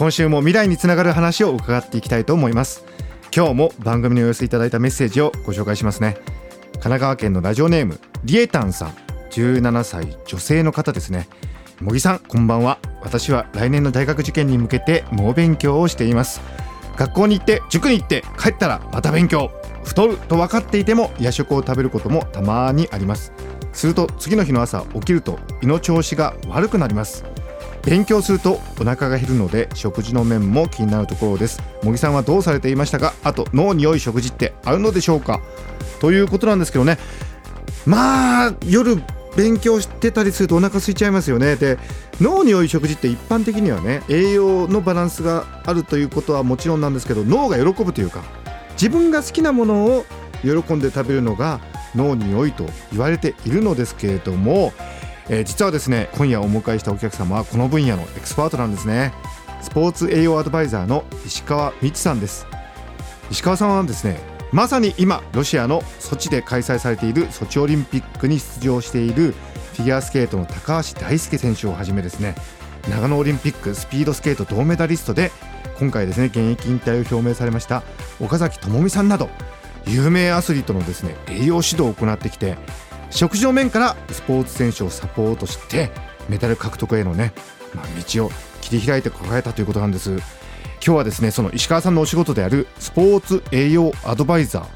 今週も未来につながる話を伺っていきたいと思います。今日も番組にお寄せいただいたメッセージをご紹介しますね。神奈川県のラジオネームリエタンさん。17歳女性の方ですね。茂木さんこんばんは。私は来年の大学受験に向けて猛勉強をしています。学校に行って塾に行って帰ったらまた勉強。太ると分かっていても夜食を食べることもたまにあります。すると次の日の朝起きると胃の調子が悪くなります。勉強するとお腹が減るので食事の面も気になるところです。茂木さんはどうされていましたか？あと脳に良い食事ってあるのでしょうか？ということなんですけどね。まあ夜勉強してたりするとお腹空いちゃいますよね。で脳に良い食事って一般的にはね栄養のバランスがあるということはもちろんなんですけど脳が喜ぶというか自分が好きなものを喜んで食べるのが脳に良いと言われているのですけれども、えー、実はですね今夜お迎えしたお客様はこの分野のエクスパートなんですね。スポーツ栄養アドバイザーの石川美智さんです。石川さんはですねまさに今ロシアのソチで開催されているソチオリンピックに出場しているフィギュアスケートの高橋大輔選手をはじめですね長野オリンピックスピードスケート銅メダリストで今回ですね現役引退を表明されました岡崎智美さんなど有名アスリートのですね栄養指導を行ってきて食事の面からスポーツ選手をサポートしてメダル獲得へのね、まあ、道を切り開いて抱えたということなんです。今日はですねその石川さんのお仕事であるスポーツ栄養アドバイザー。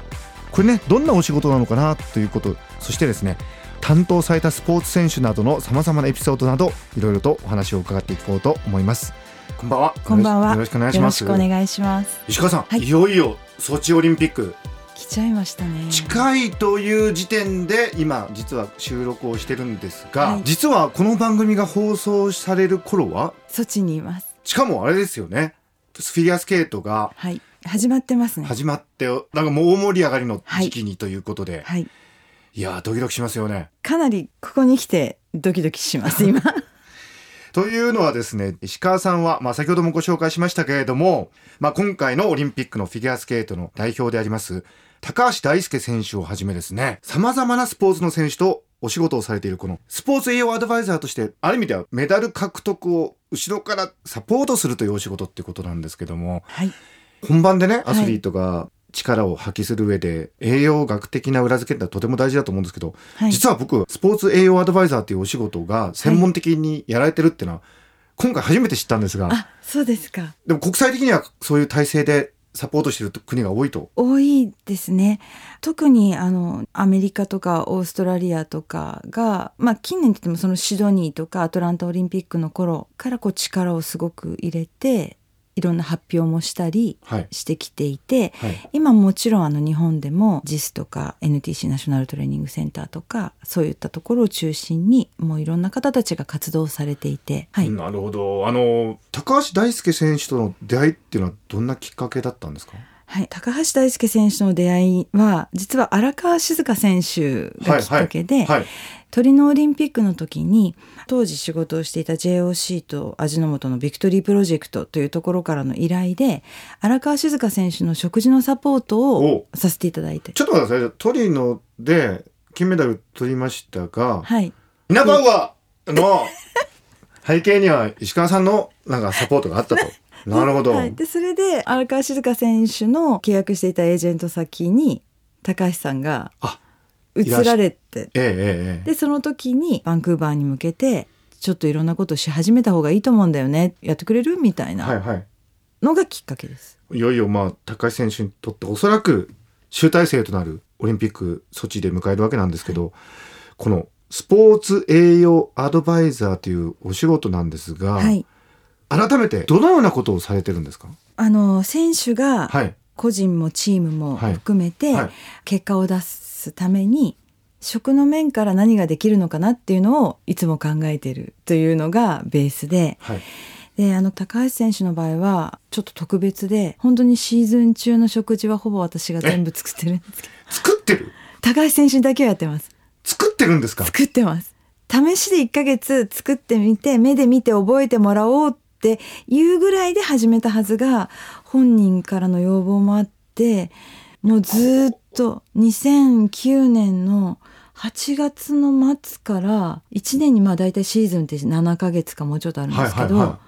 これねどんなお仕事なのかなということそしてですね担当されたスポーツ選手などのさまざまなエピソードなどいろいろとお話を伺っていこうと思います。こんばんは。こんばんは。よろしくお願いします。よろしくお願いします。石川さん、はい。いよいよソチオリンピック来ちゃいましたね。近いという時点で今実は収録をしてるんですが、はい。実はこの番組が放送される頃は？ソチにいます。しかもあれですよね。フィギュアスケートがはい。始まってますね。始まってなんかもう大盛り上がりの時期にということで、はい。い、やードキドキしますよね。かなりここに来てドキドキします今。というのはですね石川さんは、まあ、先ほどもご紹介しましたけれども、まあ、今回のオリンピックのフィギュアスケートの代表であります高橋大輔選手をはじめですね様々なスポーツの選手とお仕事をされているこのスポーツ栄養アドバイザーとしてある意味ではメダル獲得を後ろからサポートするというお仕事っていうことなんですけどもはい。本番でねアスリートが力を発揮する上で栄養学的な裏付けってのはとても大事だと思うんですけど、はい。実は僕スポーツ栄養アドバイザーっていうお仕事が専門的にやられてるっていうのは、今回初めて知ったんですがあそうですか。でも国際的にはそういう体制でサポートしてる国が多いと。多いですね特にあのアメリカとかオーストラリアとかがまあ近年って言ってもそのシドニーとかアトランタオリンピックの頃からこう力をすごく入れていろんな発表もしたりはい。してきていて、はい。今もちろんあの日本でも JIS とか NTC ナショナルトレーニングセンターとかそういったところを中心にもういろんな方たちが活動されていて、はい、なるほど。あの、高橋大輔選手との出会いっていうのはどんなきっかけだったんですか？はい、高橋大輔選手との出会いは実は荒川静香選手がきっかけで、はい。トリノオリンピックの時に当時仕事をしていた JOC と味の素のビクトリープロジェクトというところからの依頼で荒川静香選手の食事のサポートをさせていただいてちょっと待ってください。トリノで金メダル取りましたが、はいイナバウアーの背景には石川さんのなんかサポートがあったと。なるほど。はい、でそれで荒川静香選手の契約していたエージェント先に高橋さんがあ移られてえええ。でその時にバンクーバーに向けてちょっといろんなことし始めた方がいいと思うんだよねやってくれるみたいはいなはい。のがきっかけです。いよいよまあ高橋選手にとっておそらく集大成となるオリンピック措置で迎えるわけなんですけど、このスポーツ栄養アドバイザーというお仕事なんですが、はい、改めてどのようなことをされてるんですか？あの選手がはい。個人もチームもはい。含めてはい。結果を出すために食の面から何ができるのかなっていうのをいつも考えているというのがベースではい。であの高橋選手の場合はちょっと特別で本当にシーズン中の食事はほぼ私が全部作ってるんですけど。作ってる？高橋選手にだけはやってます。作ってるんですか？作ってます。試しで1ヶ月作ってみて目で見て覚えてもらおうっていうぐらいで始めたはずが本人からの要望もあってもうずっと2009年の8月の末から1年にまあ大体シーズンって7ヶ月かもうちょっとあるんですけど、はいはいは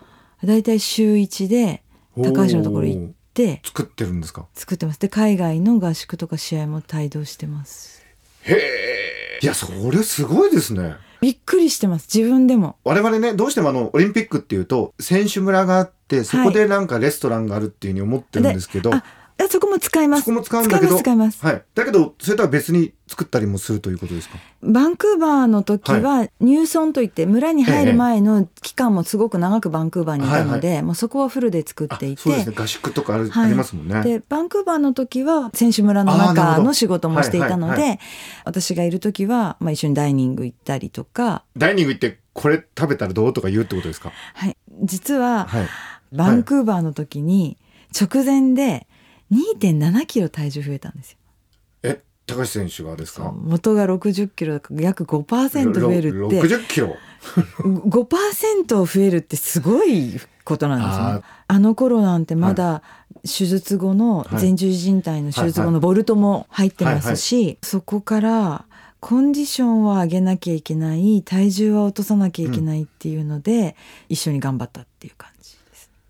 大体週1で高橋のところ行って作ってるんですか？作ってます。で海外の合宿とか試合も帯同してます。へえいやそれすごいですねびっくりしてます。自分でも。我々ねどうしてもあのオリンピックっていうと選手村があってそこでなんかレストランがあるっていうふうに思ってるんですけど、ああそこも使います。そこも使うんだけど。使います使います。はい、だけどそれとは別に作ったりもするということですか？バンクーバーの時は入村といって村に入る前の期間もすごく長くバンクーバーにいたので、もうそこはフルで作っていて。そうですね。合宿とかありますもんねでバンクーバーの時は選手村の中の仕事もしていたので、はいはい私がいる時は、まあ、一緒にダイニング行ったりとか、ダイニング行ってこれ食べたらどうとか言うってことですか？はい、実ははい。バンクーバーの時に直前で2.7キロ体重増えたんですよ。え高橋選手がですか？元が60キロだから約5%増えるって。60キロ？5%増えるってすごいことなんですよね。あの頃なんてまだ手術後のはい。前十字靭帯の手術後のボルトも入ってますし、そこからコンディションは上げなきゃいけない体重は落とさなきゃいけないっていうので、一緒に頑張ったっていう感じ。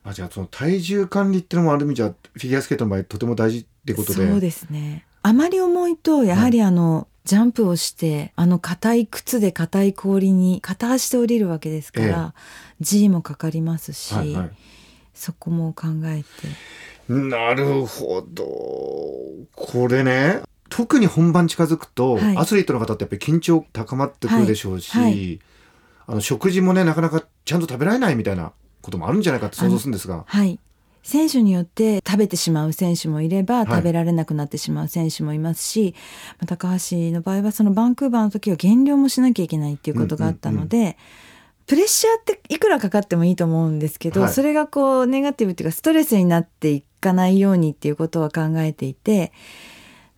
あじゃあその体重管理っていうのもある意味じゃフィギュアスケートの場合とても大事ってことで。そうですね。あまり重いとやはりあの、ジャンプをしてあの硬い靴で硬い氷に片足で降りるわけですから、G もかかりますし、はいはい。そこも考えて。なるほど。これね特に本番近づくと、はい。アスリートの方ってやっぱり緊張高まってくるでしょうし、はいはい。あの食事もねなかなかちゃんと食べられないみたいなこともあるんじゃないかって想像するんですが。はい。選手によって食べてしまう選手もいれば、い。食べられなくなってしまう選手もいますし、まあ高橋の場合はそのバンクーバーの時は減量もしなきゃいけないっていうことがあったので、プレッシャーっていくらかかってもいいと思うんですけど、はい。それがこうネガティブっていうかストレスになっていかないようにっていうことは考えていて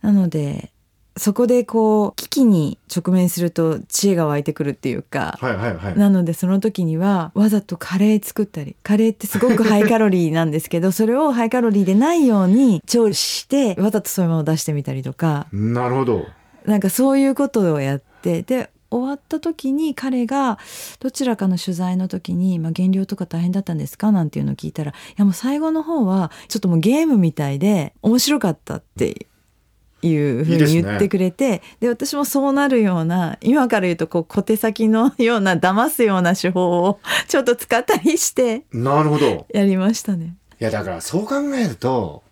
なのでそこでこう危機に直面すると知恵が湧いてくるっていうか、はいはいはい。なのでその時にはわざとカレー作ったり。カレーってすごくハイカロリーなんですけどそれをハイカロリーでないように調理してわざとそういうものを出してみたりとか。なるほど。なんかそういうことをやってで終わった時に彼がどちらかの取材の時に「まあ、減量とか大変だったんですか?」なんていうのを聞いたら「いやもう最後の方はちょっともうゲームみたいで面白かった」っていうふうに言ってくれてで私もそうなるような今から言うとこう小手先のような騙すような手法をちょっと使ったりしてなるほど。やりましたね。いやだからそう考えると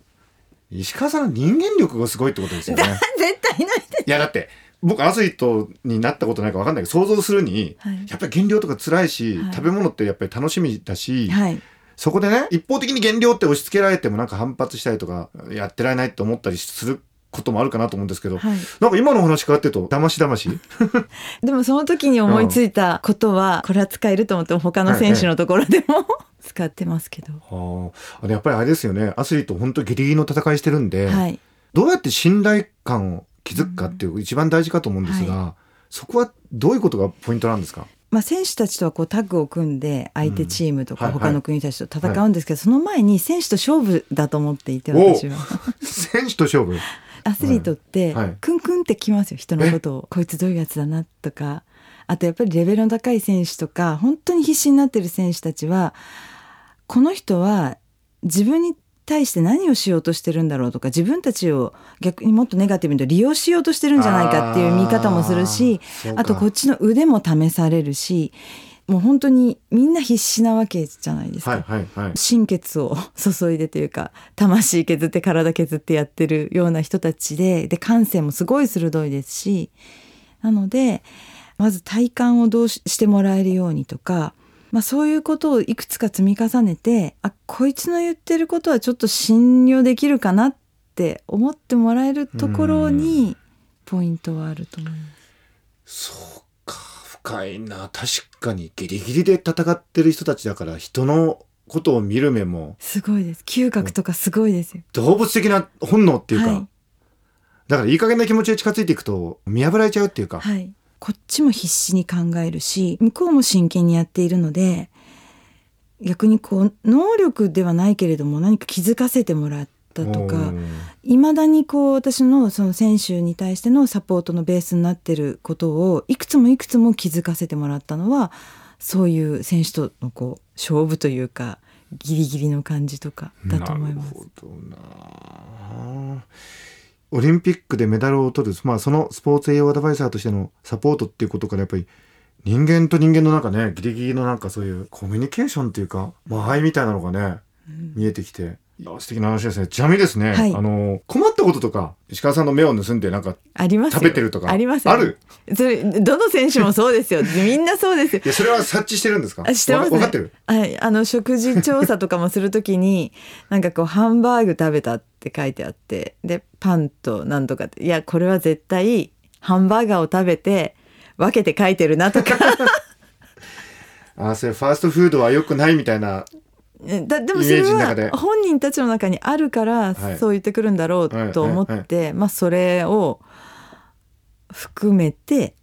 石川さんの人間力がすごいってことですよね。絶対ないでいやだって僕アスリートになったことないか分かんないけど想像するに、はい。やっぱり減量とか辛いし、はい。食べ物ってやっぱり楽しみだし、はい。そこでね一方的に減量って押し付けられてもなんか反発したりとかやってられないと思ったりすることもあるかなと思うんですけど、はい。なんか今のお話変わってるとだましだまし？でもその時に思いついたことは、これは使えると思って他の選手のところでも、使ってますけど。はあやっぱりあれですよね。アスリート本当ギリギリの戦いしてるんで、はい。どうやって信頼感を築くかっていう一番大事かと思うんですが、そこはどういうことがポイントなんですか？まあ、選手たちとはこうタッグを組んで相手チームとか他の国たちと戦うんですけど、その前に選手と勝負だと思っていてお私は。選手と勝負？アスリートってはい。クンクンってきますよ人のことを。こいつどういうやつだなとか。あとやっぱりレベルの高い選手とか本当に必死になってる選手たちはこの人は自分に対して何をしようとしてるんだろうとか自分たちを逆にもっとネガティブに利用しようとしてるんじゃないかっていう見方もするしあとこっちの腕も試されるしもう本当にみんな必死なわけじゃないですか。はいはいはい心血を 注いでというか魂削って体削ってやってるような人たちでで感性もすごい鋭いですしなのでまず体感をどうししてもらえるようにとか、まあ、そういうことをいくつか積み重ねてあこいつの言ってることはちょっと信用できるかなって思ってもらえるところにポイントはあると思います。深いな確かにギリギリで戦ってる人たちだから人のことを見る目もすごいです。嗅覚とかすごいですよ、動物的な本能っていうか、はい。だからいい加減な気持ちで近づいていくと見破られちゃうっていうか、はい、こっちも必死に考えるし向こうも真剣にやっているので逆にこう能力ではないけれども何か気づかせてもらったとかうん。いまだにこう私のその選手に対してのサポートのベースになってることをいくつもいくつも気づかせてもらったのはそういう選手とのこう勝負というかギリギリの感じとかだと思います。なるほどなオリンピックでメダルを取る、まあ、そのスポーツ栄養アドバイザーとしてのサポートっていうことからやっぱり人間と人間のなんかねギリギリのなんかそういうコミュニケーションっていうか間合いみたいなのがね、見えてきて素敵な話ですね。ちなみにですね、はい。あの困ったこととか石川さんの目を盗んでなんかありますよ。食べてるとか。ありますよ。ある？それどの選手もそうですよ。みんなそうですよ。いやそれは察知してるんですか？あしてますね。わ分かってる？はい、あの食事調査とかもするときに なんかこうハンバーグ食べたって書いてあってでパンとなんとかっていやこれは絶対ハンバーガーを食べて分けて書いてるなとか。あそれファーストフードは良くないみたいなだでもそれは本人たちの中にあるからはい。そう言ってくるんだろうと思って、まあそれを含めて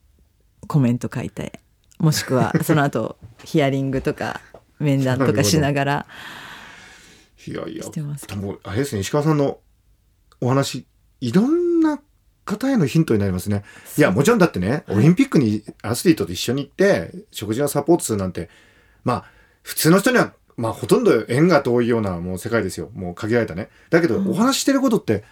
コメント書いてもしくは その後ヒアリングとか面談とかしながらいやいやしてます多分あれですね石川さんのお話いろんな方へのヒントになりますね。いやもちろんだってねオリンピックにアスリートと一緒に行って食事のサポートするなんてまあ普通の人にはまあほとんど縁が遠いようなもう世界ですよ。もう限られたね。だけどお話ししてることって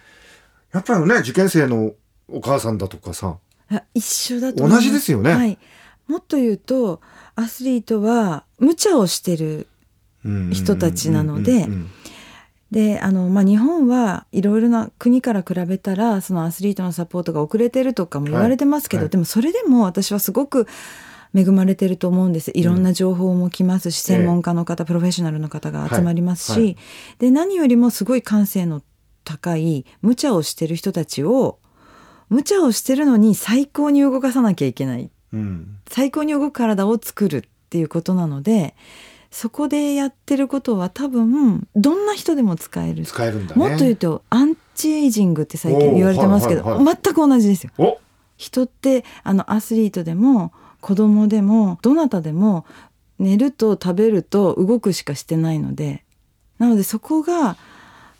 やっぱりね受験生のお母さんだとかさあ一緒だと同じですよね。はい、もっと言うとアスリートは無茶をしてる人たちなのでであの、まあ、日本はいろいろな国から比べたらそのアスリートのサポートが遅れてるとかも言われてますけど、はい。はい。でもそれでも私はすごく恵まれてると思うんです。いろんな情報も来ますし、ええ。専門家の方、プロフェッショナルの方が集まりますし、はいはいで何よりもすごい感性の高い無茶をしてる人たちを無茶をしてるのに最高に動かさなきゃいけない。うん。最高に動く体を作るっていうことなのでそこでやってることは多分どんな人でも使える、使えるんだね。もっと言うとアンチエイジングって最近言われてますけど、はいはいはい全く同じですよ。お人ってあのアスリートでも子供でもどなたでも寝ると食べると動くしかしてないのでなのでそこが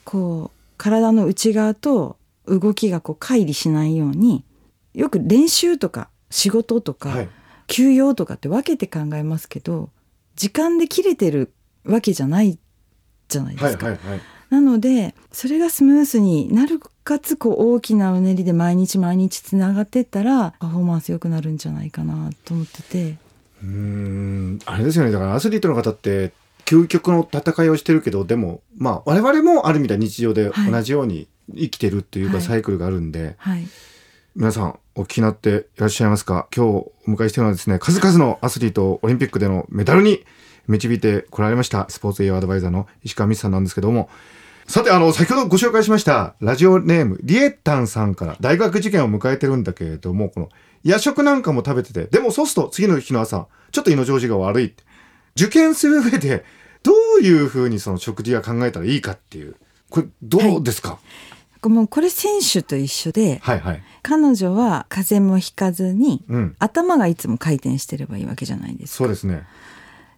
こう体の内側と動きがこう乖離しないようによく練習とか仕事とか、はい休養とかって分けて考えますけど時間で切れてるわけじゃないじゃないですか。はいはいはいなのでそれがスムースになるかつこう大きなうねりで毎日毎日つながってったらパフォーマンス良くなるんじゃないかなと思ってて。うーんあれですよね。だからアスリートの方って究極の戦いをしてるけどでもまあ我々もある意味では日常ではい。同じように生きてるっていうかはい。サイクルがあるんで、はい。皆さんお聞きになっていらっしゃいますか？今日お迎えしているのはですね数々のアスリートをオリンピックでのメダルに導いてこられましたスポーツ栄養アドバイザーの石川美さんなんですけどもさてあの先ほどご紹介しましたラジオネームリエッタンさんから大学受験を迎えてるんだけれどもこの夜食なんかも食べててでもそうすると次の日の朝ちょっと胃の調子が悪いって受験する上でどういうふうにその食事は考えたらいいかっていうこれどうですか、もうこれ選手と一緒ではい、はい。彼女は風邪もひかずにうん。頭がいつも回転してればいいわけじゃないですか。そうですね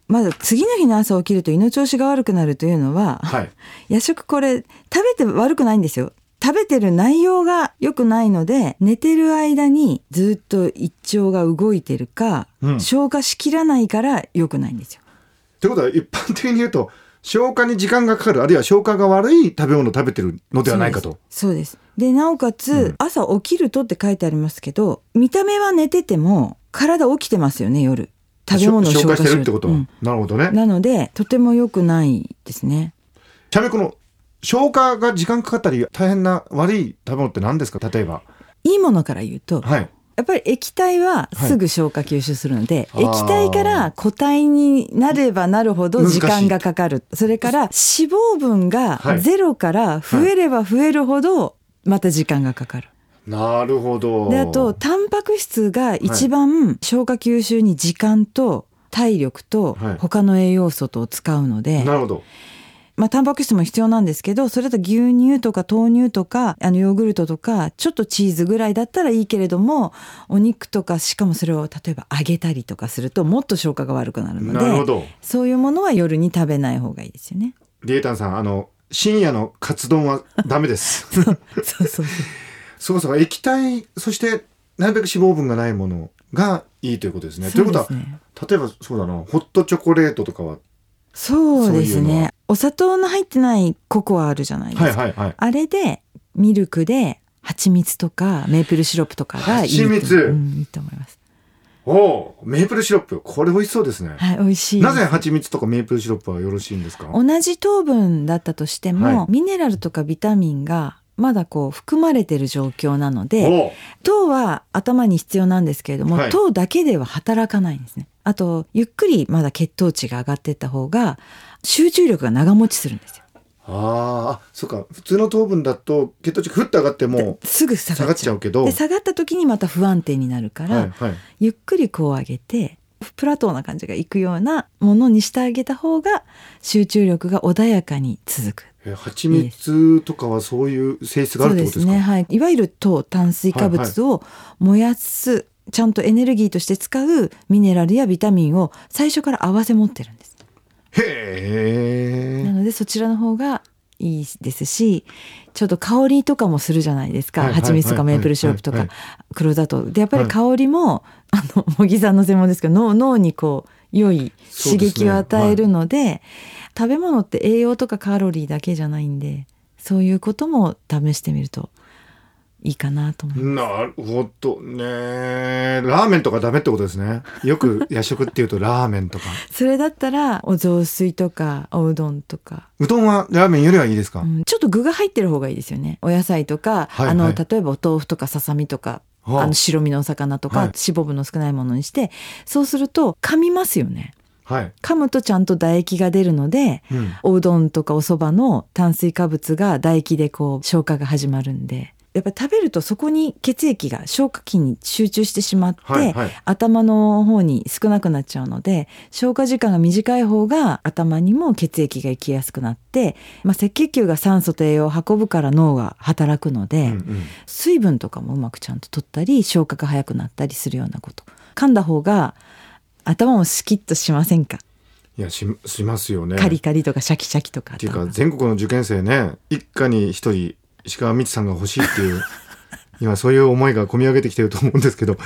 まず次の日の朝起きると胃の調子が悪くなるというのは、はい。夜食これ食べて悪くないんですよ。食べてる内容が良くないので寝てる間にずっと胃腸が動いてるか、うん。消化しきらないから良くないんですよ。ってことは一般的に言うと消化に時間がかかるあるいは消化が悪い食べ物を食べてるのではないかと。そうです。でなおかつ、うん。朝起きるとって書いてありますけど見た目は寝てても体起きてますよね夜食べ物を消化消化してるってこと？は、うん。なるほどね。なのでとても良くないですね。ちなみにこの消化が時間かかったり大変な悪い食べ物って何ですか？例えば。いいものから言うと、はい。やっぱり液体はすぐ消化吸収するので、はい液体から固体になればなるほど時間がかかる。それから脂肪分がはい。ゼロから増えれば増えるほどまた時間がかかる。なるほど。で、あと、タンパク質が一番消化吸収に時間と体力とはい。他の栄養素とを使うので、なるほど。まあタンパク質も必要なんですけどそれだと牛乳とか豆乳とかあのヨーグルトとかちょっとチーズぐらいだったらいいけれどもお肉とかしかもそれを例えば揚げたりとかするともっと消化が悪くなるのでなるほど。そういうものは夜に食べない方がいいですよね。リエタンさんあの深夜のカツ丼はダメです。そうそうそうそうそう液体そしてなるべく脂肪分がないものがいいということですね。ということは例えばそうだなホットチョコレートとかはそうですそういうお砂糖の入ってないココアあるじゃないですか、はいはいはい。あれでミルクで蜂蜜とかメープルシロップとかがいいと蜂蜜うん、いいと思います。おおメープルシロップ。これ美味しそうですね、はい美味しいなぜ蜂蜜とかメープルシロップはよろしいんですか？同じ糖分だったとしても、はい。ミネラルとかビタミンがまだこう含まれてる状況なのでお。糖は頭に必要なんですけれども、はい。糖だけでは働かないんですね。あとゆっくりまだ血糖値が上がっていった方が集中力が長持ちするんですよ。あーあそうか。普通の糖分だと血糖値ふっと上がってもすぐ下下がっがっちゃう。ちゃうけど。で下がった時にまた不安定になるから、はいはい。ゆっくりこう上げてプラトーな感じがいくようなものにしてあげた方が集中力が穏やかに続くえ蜂蜜とかはそういう性質があるってことですすかね。はい。いわゆる糖炭水化物を燃やす、ちゃんとエネルギーとして使うミネラルやビタミンを最初から合わせ持ってるんです。へえなのでそちらの方がいいですしちょっと香りとかもするじゃないですか、はいはい蜂蜜とかメープルシロップとかはい黒砂糖。でやっぱり香りも、あの茂木さんの専門ですけど脳脳にこう良い刺激を与えるので食べ物って栄養とかカロリーだけじゃないんでそういうことも試してみるといいかなと思います。なるほどね。ラーメンとかダメってことですね。よく夜食っていうとラーメンとか。それだったらお雑炊とかおうどんとか、うどんはラーメンよりはいいですか、うんちょっと具が入ってる方がいいですよね。お野菜とか、はいはい。あの例えばお豆腐とかささみとか。はああ。の白身のお魚とか、はい。脂肪分の少ないものにしてそうすると噛みますよね。はい、噛むとちゃんと唾液が出るのでうん、おうどんとかお蕎麦の炭水化物が唾液でこう消化が始まるんでやっぱり食べるとそこに血液が消化器に集中してしまって、はいはい。頭の方に少なくなっちゃうので消化時間が短い方が頭にも血液が行きやすくなって、まあ、赤血球が酸素と栄養を運ぶから脳が働くので、うんうん。水分とかもうまくちゃんと取ったり消化が早くなったりするようなこと。噛んだ方が頭もシキッとしませんか、いやししますよね。カリカリとかシャキシャキとかっていうか全国の受験生ね一家に一人石川美智さんが欲しいっていう 今そういう思いが込み上げてきてると思うんですけど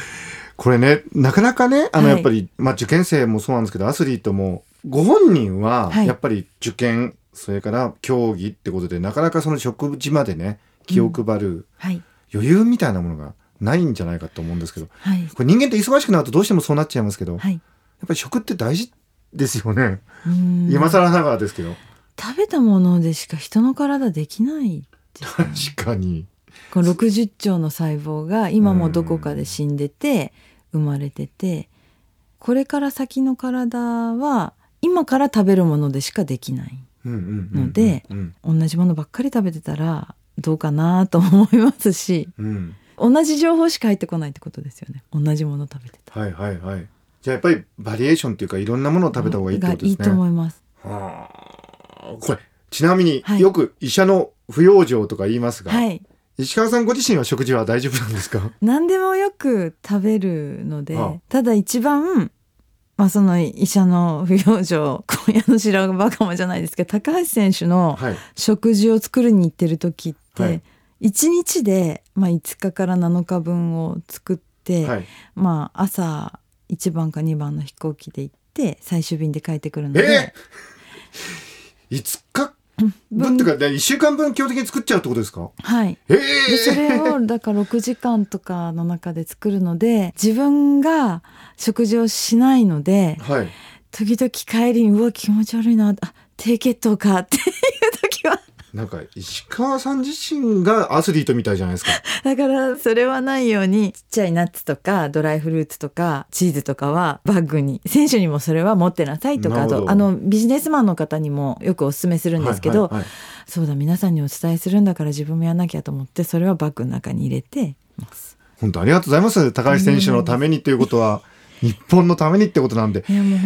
これねなかなかねあのはい。やっぱり、まあ受験生もそうなんですけどアスリートもご本人ははい。やっぱり受験、それから競技ってことでなかなかその食事までね気を配るはい。余裕みたいなものがないんじゃないかと思うんですけどはい。これ人間って忙しくなるとどうしてもそうなっちゃいますけど、やっはいぱり食って大事ですよね、うん。今更ながらですけど。食べたものでしか人の体できない確かに。この60兆の細胞が今もどこかで死んでて生まれててこれから先の体は今から食べるものでしかできないのでうん同じものばっかり食べてたらどうかなと思いますしうん。同じ情報しか入ってこないってことですよね。同じもの食べてたはいはいはい。じゃあやっぱりバリエーションっていうかいろんなものを食べた方がいいってことですね。がいいと思います。はあ。これちなみにはい。よく医者の不養生とか言いますが、はい。石川さんご自身は食事は大丈夫なんですか？何でもよく食べるので、はあ。ただ一番まあその医者の不養生今夜の白髪バカもじゃないですけど高橋選手のはい。食事を作るに行ってる時って、はい。1日で、まあ、5日から7日分を作って、はい。まあ朝1番か2番の飛行機で行って最終便で帰ってくるので、えー、5日分っていうか1週間分基本的に作っちゃうってことですか？はい。えでそれをだから6時間とかの中で作るので自分が食事をしないのでー、はい。時々帰りにうわ気持ち悪いなあ低血糖かってなんか石川さん自身がアスリートみたいじゃないですか。だからそれはないようにちっちゃいナッツとかドライフルーツとかチーズとかはバッグに選手にもそれは持ってなさいとかあとあのビジネスマンの方にもよくお勧めするんですけど、はいはいはいそうだ皆さんにお伝えするんだから自分もやんなきゃと思ってそれはバッグの中に入れてます。本当ありがとうございます。高橋選手のためにということは、日本のためにってことなんで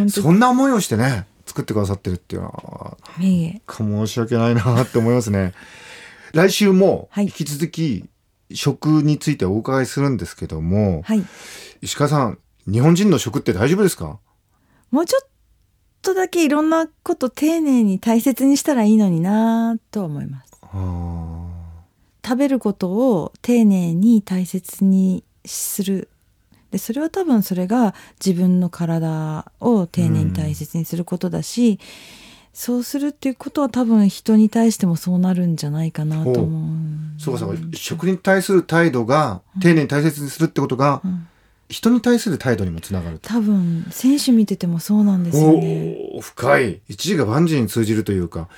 そんな思いをしてね作ってくださってるっていうのはいえいえ。か申し訳ないなって思いますね。来週もはい。引き続き食についてお伺いするんですけども、はい。石川さん日本人の食って大丈夫ですか？もうちょっとだけいろんなこと丁寧に大切にしたらいいのになとは思います。あ食べることを丁寧に大切にするでそれは多分それが自分の体を丁寧に大切にすることだし、そうするっていうことは多分人に対してもそうなるんじゃないかなと思う。ーそうかそうか。食に対する態度が丁寧に大切にするってことが、ん人に対する態度にもつながると。多分選手見ててもそうなんですよね。深い。一時が万事に通じるというか。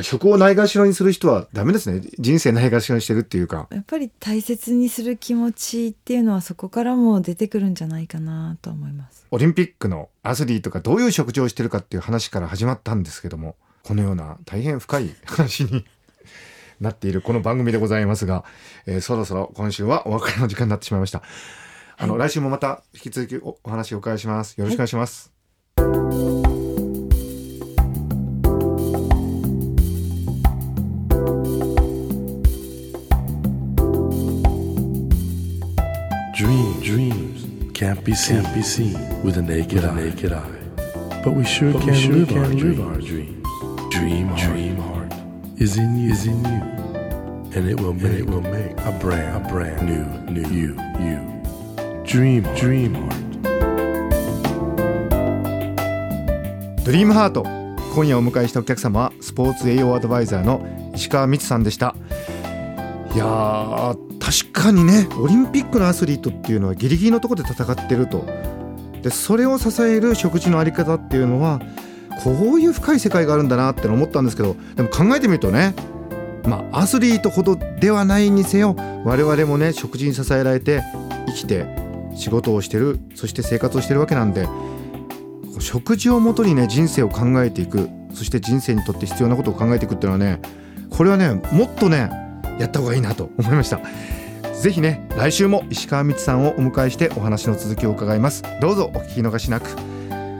食をないがしろにする人はダメですね。人生ないがしろにしてるっていうか。やっぱり大切にする気持ちっていうのはそこからも出てくるんじゃないかなと思います。オリンピックのアスリートがどういう食事をしてるかっていう話から始まったんですけどもこのような大変深い話になっているこの番組でございますが、えーそろそろ今週はお別れの時間になってしまいましたあの、来週もまた引き続きおお話をお伺いします。よろしくお願いします、Dream, dreams Dream, dream heart Dream heart. dream heart. ドリームハート今夜お迎えしたお客様はスポーツ栄養アドバイザーの石川光さんでしたいやー確かにねオリンピックのアスリートっていうのはギリギリのところで戦ってるとでそれを支える食事のあり方っていうのはこういう深い世界があるんだなって思ったんですけどでも考えてみるとねまあアスリートほどではないにせよ我々もね食事に支えられて生きて仕事をしてるそして生活をしてるわけなんで食事をもとにね人生を考えていくそして人生にとって必要なことを考えていくっていうのはねこれはねもっとねやった方がいいなと思いました。ぜひね来週も石川光さんをお迎えしてお話の続きを伺います。どうぞお聞き逃しなく。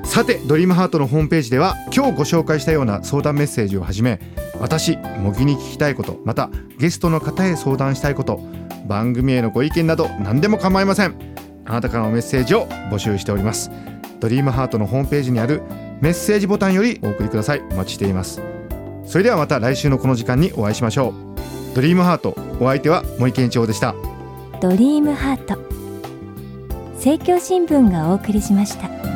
さてドリームハートのホームページでは今日ご紹介したような相談メッセージをはじめ私茂木に聞きたいことまたゲストの方へ相談したいこと番組へのご意見など何でも構いません。あなたからのメッセージを募集しております。ドリームハートのホームページにあるメッセージボタンよりお送りください。お待ちしています。それではまた来週のこの時間にお会いしましょう。ドリームハートお相手は森健一郎でした。ドリームハート。政教新聞がお送りしました。